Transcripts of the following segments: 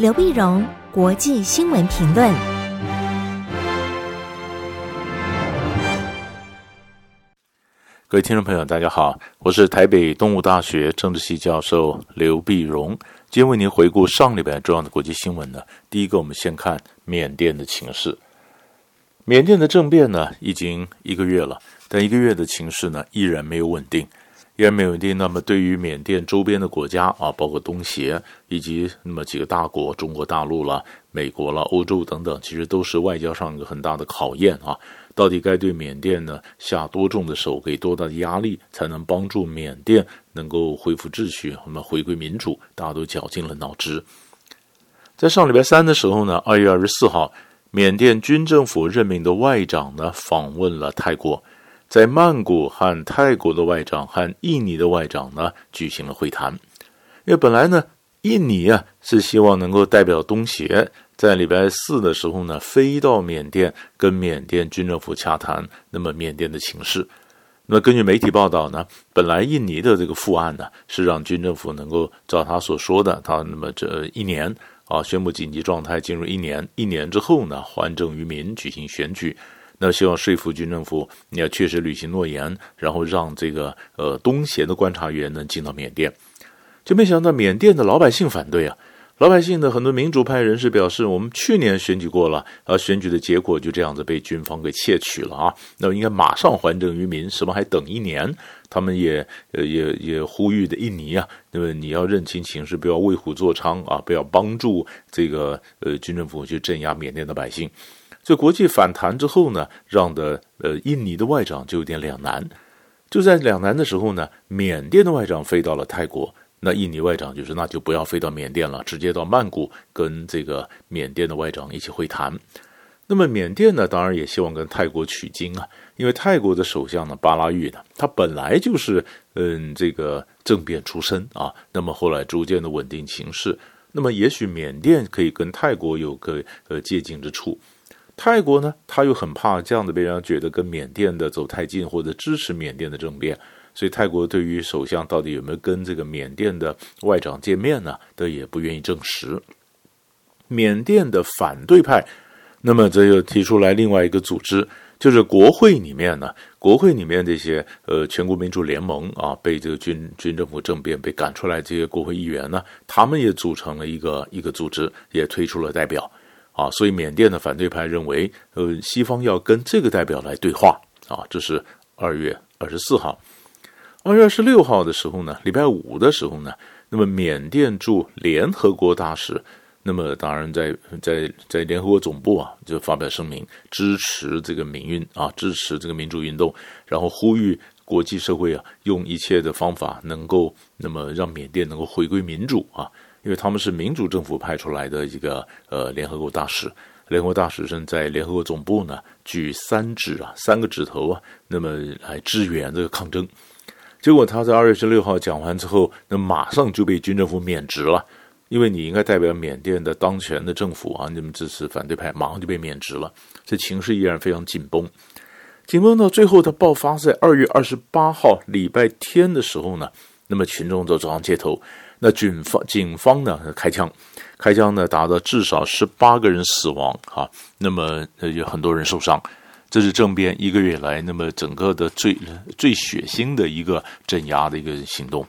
刘碧荣，国际新闻评论。各位听众朋友，大家好，我是台北东吴大学政治系教授刘碧荣，今天为您回顾上礼拜重要的国际新闻呢。第一个，我们先看缅甸的情势。缅甸的政变呢，已经一个月了，但一个月的情势呢，依然没有稳定。依然没有稳定，那么对于缅甸周边的国家啊，包括东协以及那么几个大国，中国大陆了、美国了、欧洲等等，其实都是外交上一个很大的考验啊。到底该对缅甸呢下多重的手，给多大的压力，才能帮助缅甸能够恢复秩序，那么回归民主？大家都绞尽了脑汁。在上礼拜三的时候呢，二月二十四号，缅甸军政府任命的外长呢访问了泰国。在曼谷和泰国的外长和印尼的外长呢举行了会谈，因为本来呢，印尼啊是希望能够代表东协，在礼拜四的时候呢飞到缅甸跟缅甸军政府洽谈，那么缅甸的情势。那么根据媒体报道呢，本来印尼的这个复案呢是让军政府能够照他所说的，他那么这一年啊宣布紧急状态进入一年，一年之后呢还政于民举行选举。那希望说服军政府，你要确实履行诺言，然后让这个呃东协的观察员能进到缅甸，就没想到缅甸的老百姓反对啊！老百姓的很多民主派人士表示，我们去年选举过了，而选举的结果就这样子被军方给窃取了啊！那应该马上还政于民，什么还等一年？他们也呃也也呼吁的印尼啊，那么你要认清形势，不要为虎作伥啊，不要帮助这个呃军政府去镇压缅甸的百姓。这国际反弹之后呢，让的呃印尼的外长就有点两难。就在两难的时候呢，缅甸的外长飞到了泰国，那印尼外长就说那就不要飞到缅甸了，直接到曼谷跟这个缅甸的外长一起会谈。那么缅甸呢，当然也希望跟泰国取经啊，因为泰国的首相呢巴拉玉呢，他本来就是嗯这个政变出身啊，那么后来逐渐的稳定情势，那么也许缅甸可以跟泰国有个呃接近之处。泰国呢，他又很怕这样子被人家觉得跟缅甸的走太近，或者支持缅甸的政变，所以泰国对于首相到底有没有跟这个缅甸的外长见面呢，都也不愿意证实。缅甸的反对派，那么这又提出来另外一个组织，就是国会里面呢，国会里面这些呃全国民主联盟啊，被这个军军政府政变被赶出来这些国会议员呢，他们也组成了一个一个组织，也推出了代表。啊，所以缅甸的反对派认为，呃，西方要跟这个代表来对话啊。这是二月二十四号，二月二十六号的时候呢，礼拜五的时候呢，那么缅甸驻联合国大使，那么当然在在在联合国总部啊，就发表声明支持这个民运啊，支持这个民主运动，然后呼吁国际社会啊，用一切的方法能够那么让缅甸能够回归民主啊。因为他们是民主政府派出来的一个呃联合国大使，联合国大使正在联合国总部呢举三指啊三个指头啊，那么来支援这个抗争。结果他在二月十六号讲完之后，那马上就被军政府免职了，因为你应该代表缅甸的当权的政府啊，你们支持反对派，马上就被免职了。这情势依然非常紧绷，紧绷到最后，它爆发在二月二十八号礼拜天的时候呢，那么群众都走上街头。那军方警方呢开枪，开枪呢达到至少十八个人死亡啊，那么有很多人受伤，这是政变一个月来那么整个的最最血腥的一个镇压的一个行动。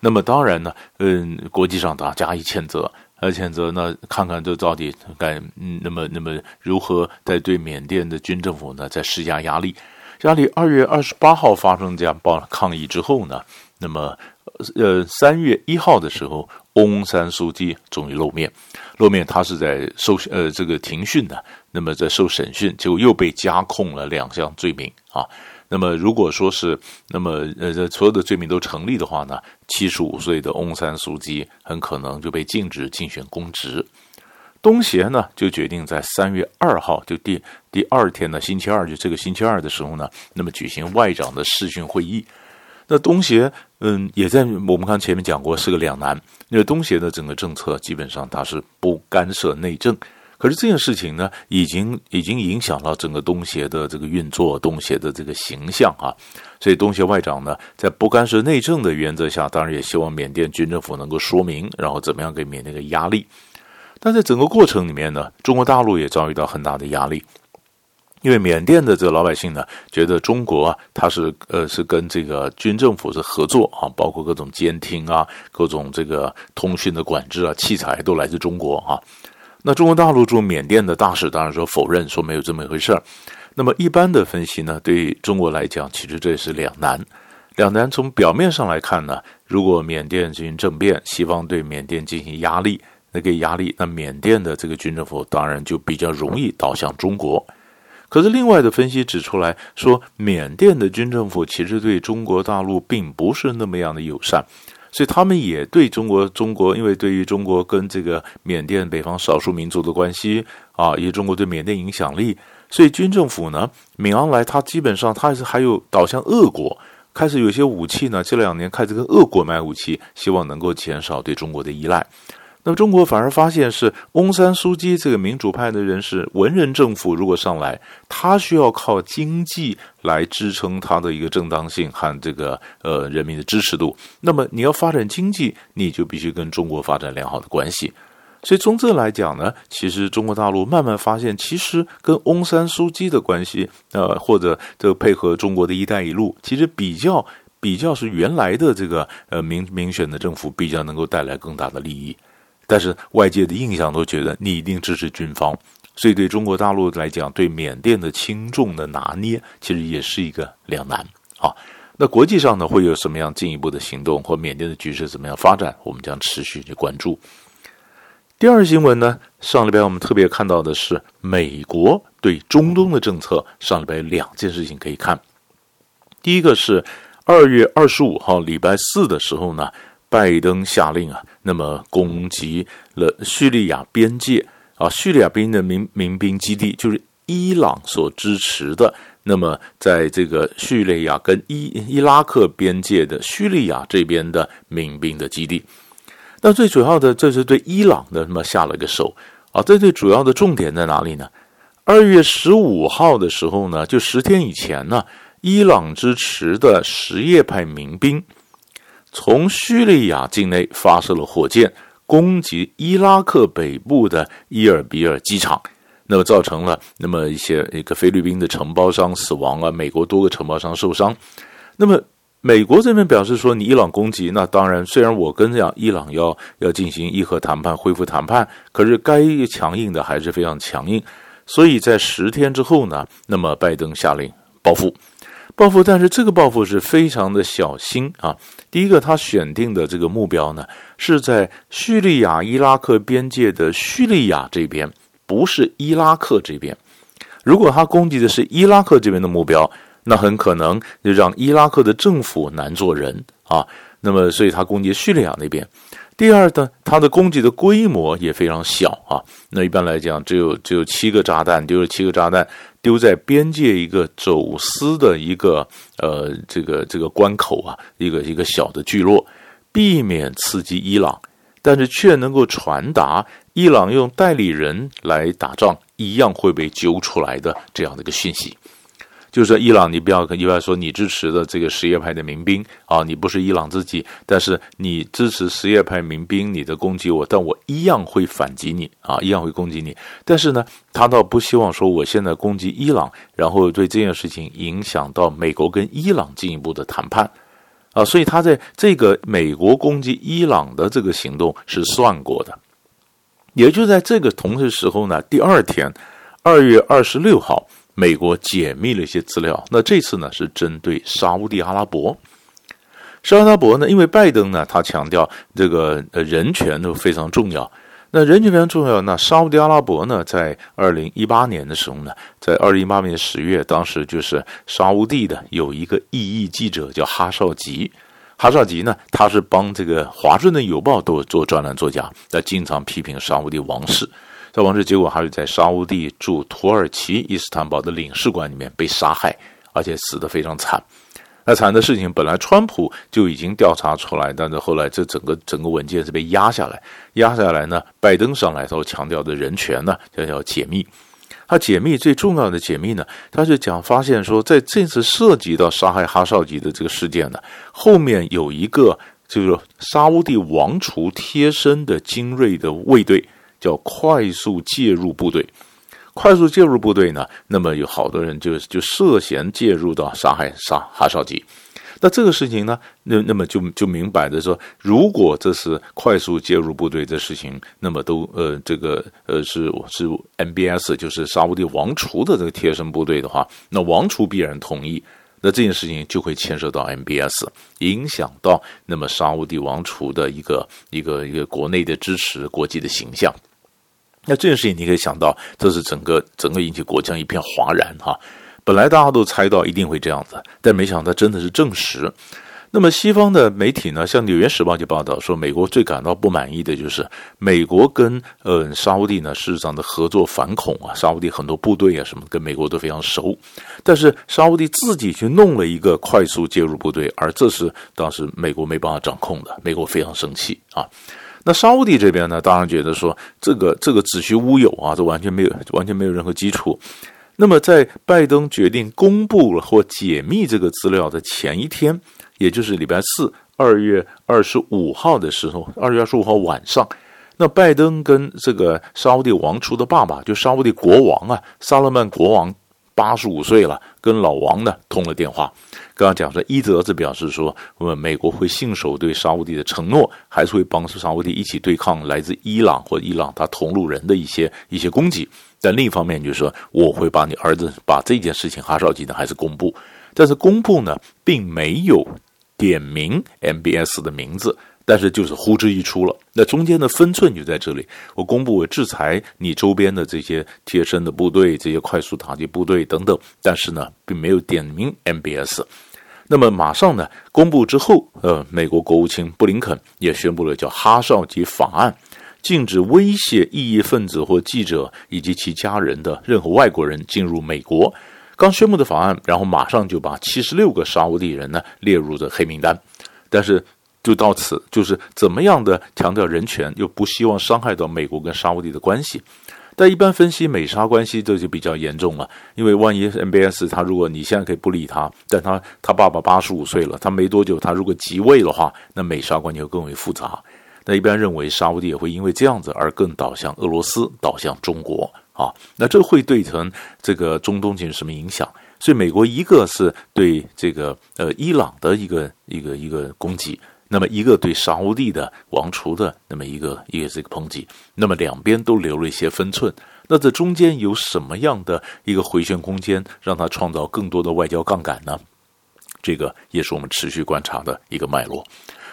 那么当然呢，嗯，国际上大家加以谴责，而谴责呢，看看这到底该嗯，那么那么如何在对缅甸的军政府呢在施加压力？压力二月二十八号发生这样暴抗议之后呢，那么。呃，三月一号的时候，翁山苏姬终于露面。露面，他是在受呃这个庭讯的，那么在受审讯，结果又被加控了两项罪名啊。那么如果说是那么呃这所有的罪名都成立的话呢，七十五岁的翁山苏姬很可能就被禁止竞选公职。东协呢就决定在三月二号，就第第二天呢，星期二，就这个星期二的时候呢，那么举行外长的视讯会议。那东协，嗯，也在我们刚前面讲过，是个两难。因为东协的整个政策基本上它是不干涉内政，可是这件事情呢，已经已经影响到整个东协的这个运作，东协的这个形象啊。所以东协外长呢，在不干涉内政的原则下，当然也希望缅甸军政府能够说明，然后怎么样给缅甸个压力。但在整个过程里面呢，中国大陆也遭遇到很大的压力。因为缅甸的这个老百姓呢，觉得中国啊，他是呃是跟这个军政府是合作啊，包括各种监听啊，各种这个通讯的管制啊，器材都来自中国啊。那中国大陆驻缅甸的大使当然说否认，说没有这么一回事儿。那么一般的分析呢，对中国来讲，其实这也是两难。两难从表面上来看呢，如果缅甸进行政变，西方对缅甸进行压力，那个压力，那缅甸的这个军政府当然就比较容易倒向中国。可是，另外的分析指出来说，缅甸的军政府其实对中国大陆并不是那么样的友善，所以他们也对中国中国，因为对于中国跟这个缅甸北方少数民族的关系啊，以及中国对缅甸影响力，所以军政府呢，敏昂莱他基本上他是还有倒向俄国，开始有些武器呢，这两年开始跟俄国买武器，希望能够减少对中国的依赖。那么中国反而发现是翁山苏姬这个民主派的人士，文人政府如果上来，他需要靠经济来支撑他的一个正当性和这个呃人民的支持度。那么你要发展经济，你就必须跟中国发展良好的关系。所以从这来讲呢，其实中国大陆慢慢发现，其实跟翁山苏姬的关系，呃或者这个配合中国的一带一路，其实比较比较是原来的这个呃民民选的政府比较能够带来更大的利益。但是外界的印象都觉得你一定支持军方，所以对中国大陆来讲，对缅甸的轻重的拿捏，其实也是一个两难啊。那国际上呢，会有什么样进一步的行动，或缅甸的局势怎么样发展，我们将持续去关注。第二新闻呢，上礼拜我们特别看到的是美国对中东的政策，上礼拜有两件事情可以看。第一个是二月二十五号礼拜四的时候呢。拜登下令啊，那么攻击了叙利亚边界啊，叙利亚边的民民兵基地，就是伊朗所支持的。那么，在这个叙利亚跟伊伊拉克边界的叙利亚这边的民兵的基地，那最主要的，这是对伊朗的那么下了个手啊。这最主要的重点在哪里呢？二月十五号的时候呢，就十天以前呢，伊朗支持的什叶派民兵。从叙利亚境内发射了火箭，攻击伊拉克北部的伊尔比尔机场，那么造成了那么一些一个菲律宾的承包商死亡啊，美国多个承包商受伤。那么美国这边表示说，你伊朗攻击，那当然虽然我跟这样伊朗要要进行伊核谈判、恢复谈判，可是该强硬的还是非常强硬。所以在十天之后呢，那么拜登下令报复。报复，但是这个报复是非常的小心啊。第一个，他选定的这个目标呢，是在叙利亚伊拉克边界的叙利亚这边，不是伊拉克这边。如果他攻击的是伊拉克这边的目标，那很可能就让伊拉克的政府难做人啊。那么，所以他攻击叙利亚那边。第二呢，他的攻击的规模也非常小啊。那一般来讲，只有只有七个炸弹，丢了七个炸弹。丢在边界一个走私的一个呃这个这个关口啊，一个一个小的聚落，避免刺激伊朗，但是却能够传达伊朗用代理人来打仗一样会被揪出来的这样的一个讯息。就是说，伊朗，你不要跟伊朗说你支持的这个什叶派的民兵啊，你不是伊朗自己，但是你支持什叶派民兵，你的攻击我，但我一样会反击你啊，一样会攻击你。但是呢，他倒不希望说我现在攻击伊朗，然后对这件事情影响到美国跟伊朗进一步的谈判啊，所以他在这个美国攻击伊朗的这个行动是算过的。也就在这个同时时候呢，第二天，二月二十六号。美国解密了一些资料，那这次呢是针对沙乌地阿拉伯。沙乌阿拉伯呢，因为拜登呢，他强调这个呃人权都非常重要。那人权非常重要，那沙乌地阿拉伯呢，在二零一八年的时候呢，在二零一八年十月，当时就是沙乌地的有一个异议记者叫哈绍吉，哈绍吉呢，他是帮这个华盛顿邮报都做专栏作家，他经常批评沙乌地王室。在王室，结果还是在沙乌地驻土耳其伊斯坦堡的领事馆里面被杀害，而且死得非常惨。那惨的事情本来川普就已经调查出来，但是后来这整个整个文件是被压下来，压下来呢，拜登上来后强调的人权呢，就要解密。他解密最重要的解密呢，他就讲发现说，在这次涉及到杀害哈绍吉的这个事件呢，后面有一个就是沙乌地王储贴身的精锐的卫队。叫快速介入部队。快速介入部队呢，那么有好多人就就涉嫌介入到杀害杀哈绍吉。那这个事情呢，那那么就就明摆着说，如果这是快速介入部队的事情，那么都呃这个呃是是 MBS 就是沙乌地王储的这个贴身部队的话，那王储必然同意，那这件事情就会牵涉到 MBS，影响到那么沙乌地王储的一个一个一个国内的支持，国际的形象。那这件事情你可以想到，这是整个整个引起国将一片哗然哈。本来大家都猜到一定会这样子，但没想到真的是证实。那么西方的媒体呢，像《纽约时报》就报道说，美国最感到不满意的就是美国跟呃沙乌地呢事实上的合作反恐啊，沙乌地很多部队啊什么跟美国都非常熟，但是沙乌地自己去弄了一个快速介入部队，而这是当时美国没办法掌控的，美国非常生气啊。那沙乌地这边呢，当然觉得说这个这个子虚乌有啊，这完全没有完全没有任何基础。那么在拜登决定公布了或解密这个资料的前一天，也就是礼拜四二月二十五号的时候，二月二十五号晚上，那拜登跟这个沙乌地王储的爸爸，就沙乌地国王啊，萨勒曼国王。八十五岁了，跟老王呢通了电话。刚刚讲说，一则是表示说，我们美国会信守对沙乌地的承诺，还是会帮助沙乌地一起对抗来自伊朗或伊朗他同路人的一些一些攻击。但另一方面就是说，我会把你儿子把这件事情哈绍吉呢还是公布，但是公布呢并没有点名 MBS 的名字。但是就是呼之欲出了，那中间的分寸就在这里。我公布我制裁你周边的这些贴身的部队、这些快速打击部队等等，但是呢，并没有点名 MBS。那么马上呢，公布之后，呃，美国国务卿布林肯也宣布了叫哈绍吉法案，禁止威胁异议分子或记者以及其家人的任何外国人进入美国。刚宣布的法案，然后马上就把七十六个沙乌地人呢列入了黑名单，但是。就到此，就是怎么样的强调人权，又不希望伤害到美国跟沙乌地的关系。但一般分析美沙关系，这就比较严重了，因为万一 MBS 他如果你现在可以不理他，但他他爸爸八十五岁了，他没多久他如果即位的话，那美沙关系会更为复杂。那一般认为沙乌地也会因为这样子而更倒向俄罗斯，倒向中国啊。那这会对成这个中东进行什么影响？所以美国一个是对这个呃伊朗的一个一个一个攻击。那么一个对沙乌地的王储的那么一个一个这个抨击，那么两边都留了一些分寸。那这中间有什么样的一个回旋空间，让它创造更多的外交杠杆呢？这个也是我们持续观察的一个脉络。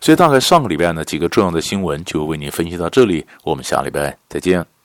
所以大概上个礼拜呢几个重要的新闻就为您分析到这里，我们下礼拜再见。